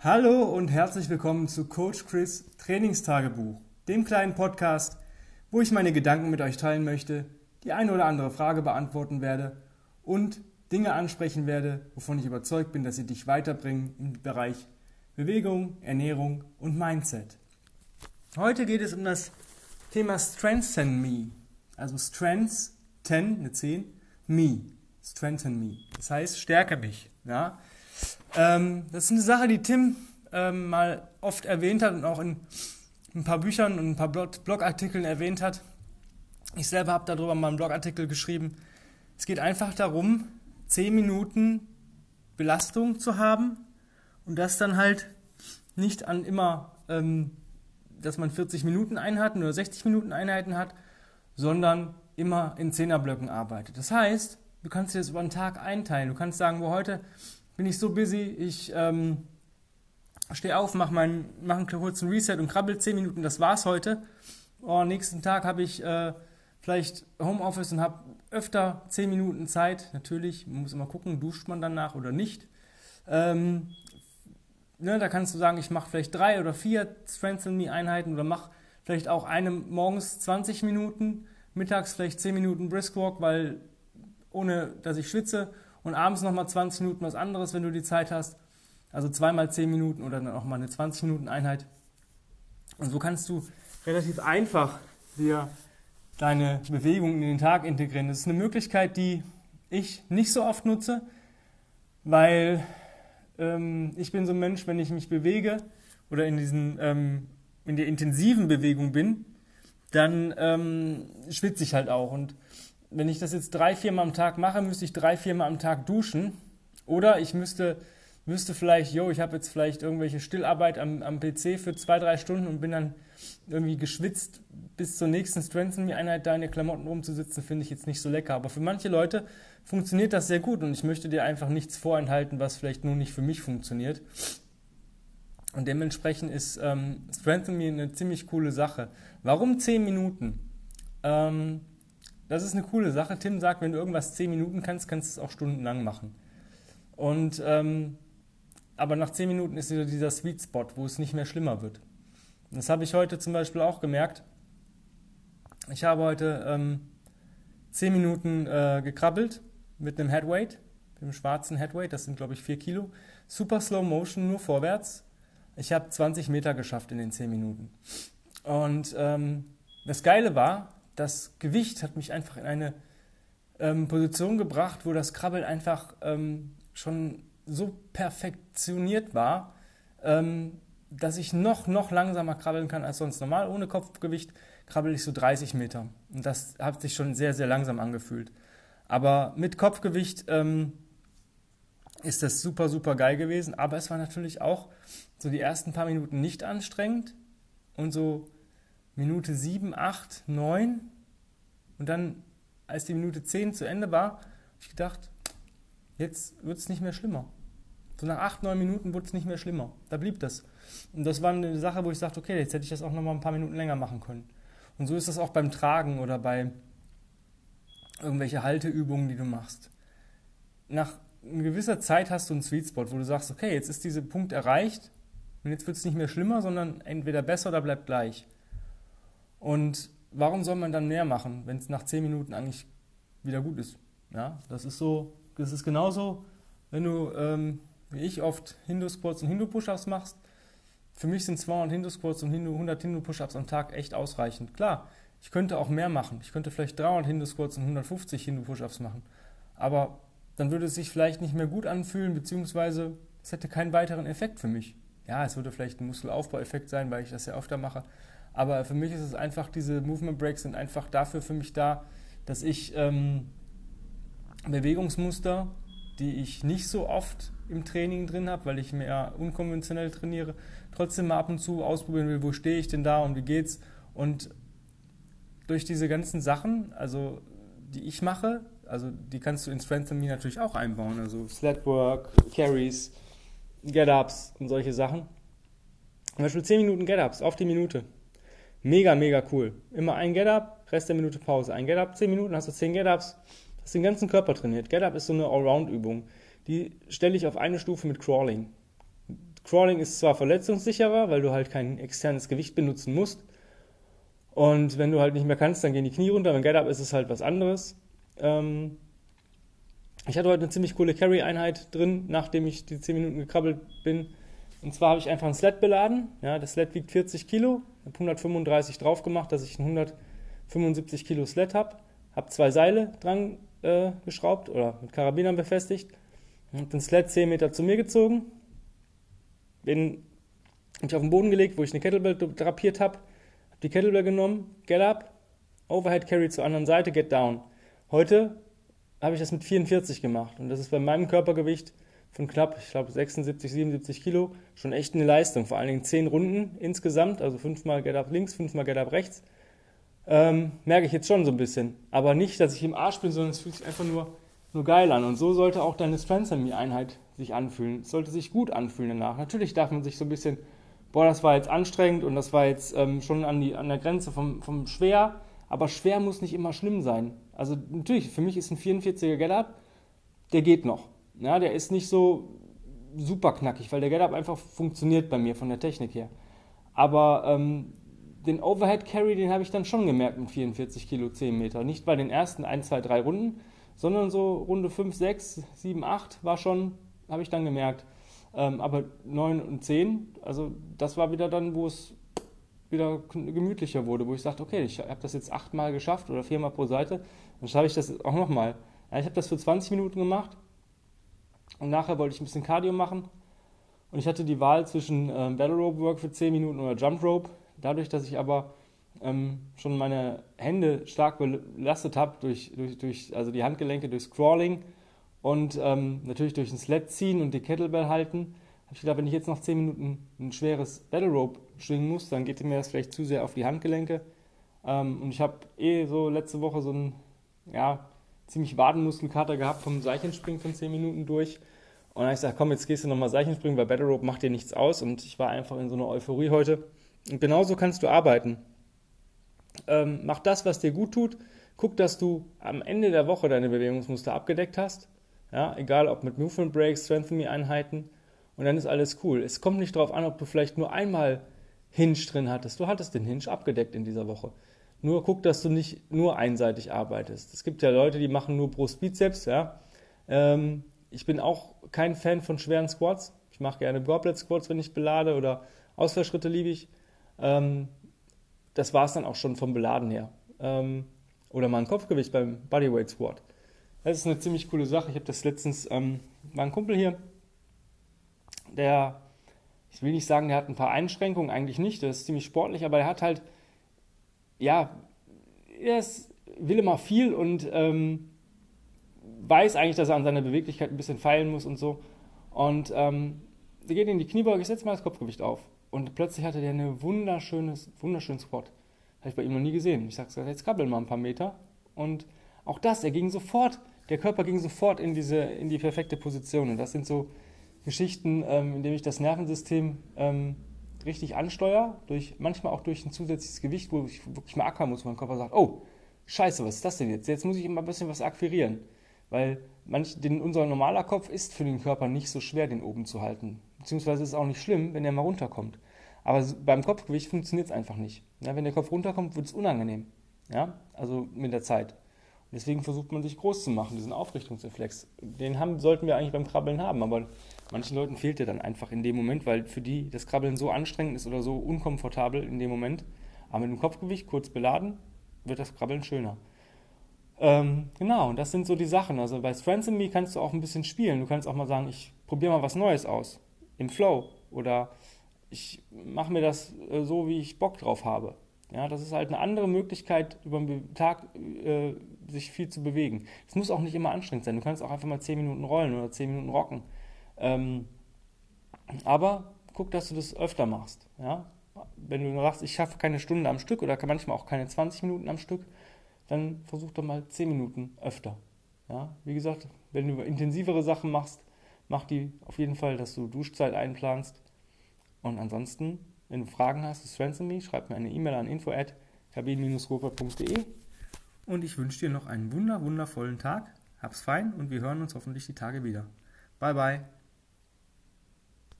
Hallo und herzlich willkommen zu Coach Chris Trainingstagebuch, dem kleinen Podcast, wo ich meine Gedanken mit euch teilen möchte, die eine oder andere Frage beantworten werde und Dinge ansprechen werde, wovon ich überzeugt bin, dass sie dich weiterbringen im Bereich Bewegung, Ernährung und Mindset. Heute geht es um das Thema Strengthen Me, also Strengths 10, eine 10, Me, Strengthen Me. Das heißt, stärke mich. Ja? Ähm, das ist eine Sache, die Tim ähm, mal oft erwähnt hat und auch in ein paar Büchern und ein paar Blogartikeln erwähnt hat. Ich selber habe darüber mal einen Blogartikel geschrieben. Es geht einfach darum, 10 Minuten Belastung zu haben und das dann halt nicht an immer, ähm, dass man 40 Minuten Einheiten oder 60 Minuten Einheiten hat, sondern immer in Zehnerblöcken arbeitet. Das heißt, du kannst dir das über einen Tag einteilen. Du kannst sagen, wo heute bin ich so busy, ich ähm, stehe auf, mache mach einen kurzen Reset und krabbel 10 Minuten, das war's heute. Oh, nächsten Tag habe ich äh, vielleicht Homeoffice und habe öfter 10 Minuten Zeit. Natürlich, man muss immer gucken, duscht man danach oder nicht. Ähm, ne, da kannst du sagen, ich mache vielleicht drei oder vier Strengthen Me Einheiten oder mache vielleicht auch eine morgens 20 Minuten, mittags vielleicht 10 Minuten Brisk Walk, weil ohne dass ich schwitze und abends nochmal 20 Minuten was anderes, wenn du die Zeit hast. Also zweimal 10 Minuten oder dann auch mal eine 20 Minuten Einheit. Und so kannst du relativ einfach dir deine Bewegungen in den Tag integrieren. Das ist eine Möglichkeit, die ich nicht so oft nutze, weil ähm, ich bin so ein Mensch, wenn ich mich bewege oder in, diesen, ähm, in der intensiven Bewegung bin, dann ähm, schwitze ich halt auch. Und wenn ich das jetzt drei, viermal am Tag mache, müsste ich drei, viermal am Tag duschen. Oder ich müsste, müsste vielleicht, yo, ich habe jetzt vielleicht irgendwelche Stillarbeit am, am PC für zwei, drei Stunden und bin dann irgendwie geschwitzt bis zur nächsten Strengthen Me Einheit da in den Klamotten rumzusitzen, finde ich jetzt nicht so lecker. Aber für manche Leute funktioniert das sehr gut und ich möchte dir einfach nichts vorenthalten, was vielleicht nur nicht für mich funktioniert. Und dementsprechend ist ähm, Strengthen Me eine ziemlich coole Sache. Warum 10 Minuten? Ähm, das ist eine coole Sache. Tim sagt, wenn du irgendwas zehn Minuten kannst, kannst du es auch stundenlang machen. Und ähm, aber nach zehn Minuten ist wieder dieser Sweet Spot, wo es nicht mehr schlimmer wird. Das habe ich heute zum Beispiel auch gemerkt. Ich habe heute ähm, zehn Minuten äh, gekrabbelt mit einem Headweight, mit einem schwarzen Headweight, das sind glaube ich vier Kilo. Super Slow Motion, nur vorwärts. Ich habe 20 Meter geschafft in den zehn Minuten. Und ähm, das Geile war, das Gewicht hat mich einfach in eine ähm, Position gebracht, wo das Krabbeln einfach ähm, schon so perfektioniert war, ähm, dass ich noch, noch langsamer krabbeln kann als sonst. Normal ohne Kopfgewicht krabbel ich so 30 Meter. Und das hat sich schon sehr, sehr langsam angefühlt. Aber mit Kopfgewicht ähm, ist das super, super geil gewesen. Aber es war natürlich auch so die ersten paar Minuten nicht anstrengend. Und so Minute 7, 8, 9 und dann, als die Minute 10 zu Ende war, habe ich gedacht, jetzt wird es nicht mehr schlimmer. So nach 8, 9 Minuten wurde es nicht mehr schlimmer. Da blieb das. Und das war eine Sache, wo ich sagte, okay, jetzt hätte ich das auch noch mal ein paar Minuten länger machen können. Und so ist das auch beim Tragen oder bei irgendwelche Halteübungen, die du machst. Nach einer gewisser Zeit hast du einen Sweet Spot, wo du sagst, okay, jetzt ist dieser Punkt erreicht und jetzt wird es nicht mehr schlimmer, sondern entweder besser oder bleibt gleich. Und warum soll man dann mehr machen, wenn es nach 10 Minuten eigentlich wieder gut ist? Ja, das ist so, das ist genauso, wenn du, ähm, wie ich, oft Hindu-Squats und Hindu-Push-Ups machst. Für mich sind 200 Hindu-Squats und 100 Hindu-Push-Ups am Tag echt ausreichend. Klar, ich könnte auch mehr machen. Ich könnte vielleicht 300 Hindu-Squats und 150 Hindu-Push-Ups machen. Aber dann würde es sich vielleicht nicht mehr gut anfühlen, beziehungsweise es hätte keinen weiteren Effekt für mich. Ja, es würde vielleicht ein Muskelaufbaueffekt sein, weil ich das ja öfter mache. Aber für mich ist es einfach, diese Movement Breaks sind einfach dafür für mich da, dass ich ähm, Bewegungsmuster, die ich nicht so oft im Training drin habe, weil ich mehr unkonventionell trainiere, trotzdem mal ab und zu ausprobieren will, wo stehe ich denn da und wie geht's. Und durch diese ganzen Sachen, also die ich mache, also die kannst du in Strength Me natürlich auch einbauen, also Slatwork, Carries, Get-Ups und solche Sachen. Zum Beispiel 10 Minuten Get-Ups auf die Minute. Mega, mega cool. Immer ein Get-Up, Rest der Minute Pause. Ein Get-Up, 10 Minuten, hast du 10 Get-Ups, hast den ganzen Körper trainiert. Get-Up ist so eine Allround-Übung. Die stelle ich auf eine Stufe mit Crawling. Crawling ist zwar verletzungssicherer, weil du halt kein externes Gewicht benutzen musst. Und wenn du halt nicht mehr kannst, dann gehen die Knie runter. Beim Get-Up ist es halt was anderes. Ähm, ich hatte heute eine ziemlich coole Carry-Einheit drin, nachdem ich die 10 Minuten gekrabbelt bin. Und zwar habe ich einfach ein Sled beladen. Ja, das Sled wiegt 40 Kilo. Habe 135 drauf gemacht, dass ich ein 175 Kilo Sled habe. Habe zwei Seile dran äh, geschraubt oder mit Karabinern befestigt. Habe den Sled 10 Meter zu mir gezogen. Bin mich auf den Boden gelegt, wo ich eine Kettlebell drapiert habe. Habe die Kettlebell genommen, Get Up, Overhead Carry zur anderen Seite, Get Down. Heute habe ich das mit 44 gemacht und das ist bei meinem Körpergewicht von knapp, ich glaube 76, 77 Kilo, schon echt eine Leistung. Vor allen Dingen 10 Runden insgesamt, also fünfmal Get Up links, fünfmal Get Up rechts. Ähm, merke ich jetzt schon so ein bisschen. Aber nicht, dass ich im Arsch bin, sondern es fühlt sich einfach nur, nur geil an. Und so sollte auch deine Strength Einheit sich anfühlen. Es sollte sich gut anfühlen danach. Natürlich darf man sich so ein bisschen, boah, das war jetzt anstrengend und das war jetzt ähm, schon an, die, an der Grenze vom, vom schwer. Aber schwer muss nicht immer schlimm sein. Also natürlich, für mich ist ein 44er Get-Up, der geht noch. Ja, der ist nicht so super knackig, weil der Get-Up einfach funktioniert bei mir von der Technik her. Aber ähm, den Overhead Carry, den habe ich dann schon gemerkt mit 44 Kilo 10 Meter. Nicht bei den ersten 1, 2, 3 Runden, sondern so Runde 5, 6, 7, 8 war schon, habe ich dann gemerkt. Ähm, aber 9 und 10, also das war wieder dann, wo es wieder gemütlicher wurde, wo ich sagte, okay, ich habe das jetzt achtmal geschafft oder viermal pro Seite, dann schaffe ich das auch nochmal. Ja, ich habe das für 20 Minuten gemacht und nachher wollte ich ein bisschen Cardio machen und ich hatte die Wahl zwischen ähm, Battle Rope Work für 10 Minuten oder Jump Rope. Dadurch, dass ich aber ähm, schon meine Hände stark belastet habe durch, durch, durch also die Handgelenke, durch Crawling und ähm, natürlich durch ein Sled ziehen und die Kettlebell halten, habe ich gedacht, wenn ich jetzt noch 10 Minuten ein schweres Battle Rope schwingen muss, dann geht mir das vielleicht zu sehr auf die Handgelenke. Ähm, und ich habe eh so letzte Woche so einen ja, ziemlich Wadenmuskelkater gehabt vom Seichenspringen von 10 Minuten durch. Und dann habe ich gesagt, komm, jetzt gehst du nochmal Seichenspringen, weil Battle Rope macht dir nichts aus. Und ich war einfach in so einer Euphorie heute. Und genauso kannst du arbeiten. Ähm, mach das, was dir gut tut. Guck, dass du am Ende der Woche deine Bewegungsmuster abgedeckt hast. Ja, egal ob mit Movement Breaks, Strengthen Me Einheiten und dann ist alles cool. Es kommt nicht darauf an, ob du vielleicht nur einmal Hinge drin hattest. Du hattest den Hinge abgedeckt in dieser Woche. Nur guck, dass du nicht nur einseitig arbeitest. Es gibt ja Leute, die machen nur Brust-Bizeps. Ja? Ähm, ich bin auch kein Fan von schweren Squats. Ich mache gerne Goblet-Squats, wenn ich belade oder Ausfallschritte liebe ich. Ähm, das war es dann auch schon vom Beladen her. Ähm, oder mal ein Kopfgewicht beim Bodyweight Squat. Das ist eine ziemlich coole Sache. Ich habe das letztens, ähm, war ein Kumpel hier, der, ich will nicht sagen, der hat ein paar Einschränkungen, eigentlich nicht, der ist ziemlich sportlich, aber er hat halt, ja, er ist, will immer viel und ähm, weiß eigentlich, dass er an seiner Beweglichkeit ein bisschen feilen muss und so. Und ähm, der geht in die Kniebeuge, ich setze mal das Kopfgewicht auf. Und plötzlich hatte der eine wunderschönes, wunderschönen Squat. Habe ich bei ihm noch nie gesehen. Ich sage, jetzt krabbeln mal ein paar Meter. Und auch das, er ging sofort, der Körper ging sofort in diese, in die perfekte Position. Und das sind so Geschichten, ähm, indem ich das Nervensystem ähm, richtig ansteuere, durch, manchmal auch durch ein zusätzliches Gewicht, wo ich wirklich mal ackern muss, wo mein Körper sagt, oh, scheiße, was ist das denn jetzt? Jetzt muss ich immer ein bisschen was akquirieren. Weil manch, den, unser normaler Kopf ist für den Körper nicht so schwer, den oben zu halten. Beziehungsweise ist es auch nicht schlimm, wenn er mal runterkommt. Aber beim Kopfgewicht funktioniert es einfach nicht. Ja, wenn der Kopf runterkommt, wird es unangenehm. Ja? Also mit der Zeit. Deswegen versucht man sich groß zu machen, diesen Aufrichtungsreflex. Den haben, sollten wir eigentlich beim Krabbeln haben, aber manchen Leuten fehlt der dann einfach in dem Moment, weil für die das Krabbeln so anstrengend ist oder so unkomfortabel in dem Moment. Aber mit dem Kopfgewicht kurz beladen, wird das Krabbeln schöner. Ähm, genau, und das sind so die Sachen. Also bei in Me kannst du auch ein bisschen spielen. Du kannst auch mal sagen, ich probiere mal was Neues aus. Im Flow. Oder ich mache mir das äh, so, wie ich Bock drauf habe. Ja, das ist halt eine andere Möglichkeit, über den Tag äh, sich viel zu bewegen. Es muss auch nicht immer anstrengend sein. Du kannst auch einfach mal 10 Minuten rollen oder 10 Minuten rocken. Ähm, aber guck, dass du das öfter machst. Ja? Wenn du sagst, ich schaffe keine Stunde am Stück oder manchmal auch keine 20 Minuten am Stück, dann versuch doch mal 10 Minuten öfter. Ja? Wie gesagt, wenn du intensivere Sachen machst, mach die auf jeden Fall, dass du Duschzeit einplanst. Und ansonsten, wenn du Fragen hast zu Me, schreib mir eine E-Mail an info at kabin-roper.de und ich wünsche dir noch einen wunder, wundervollen Tag. Hab's fein und wir hören uns hoffentlich die Tage wieder. Bye, bye.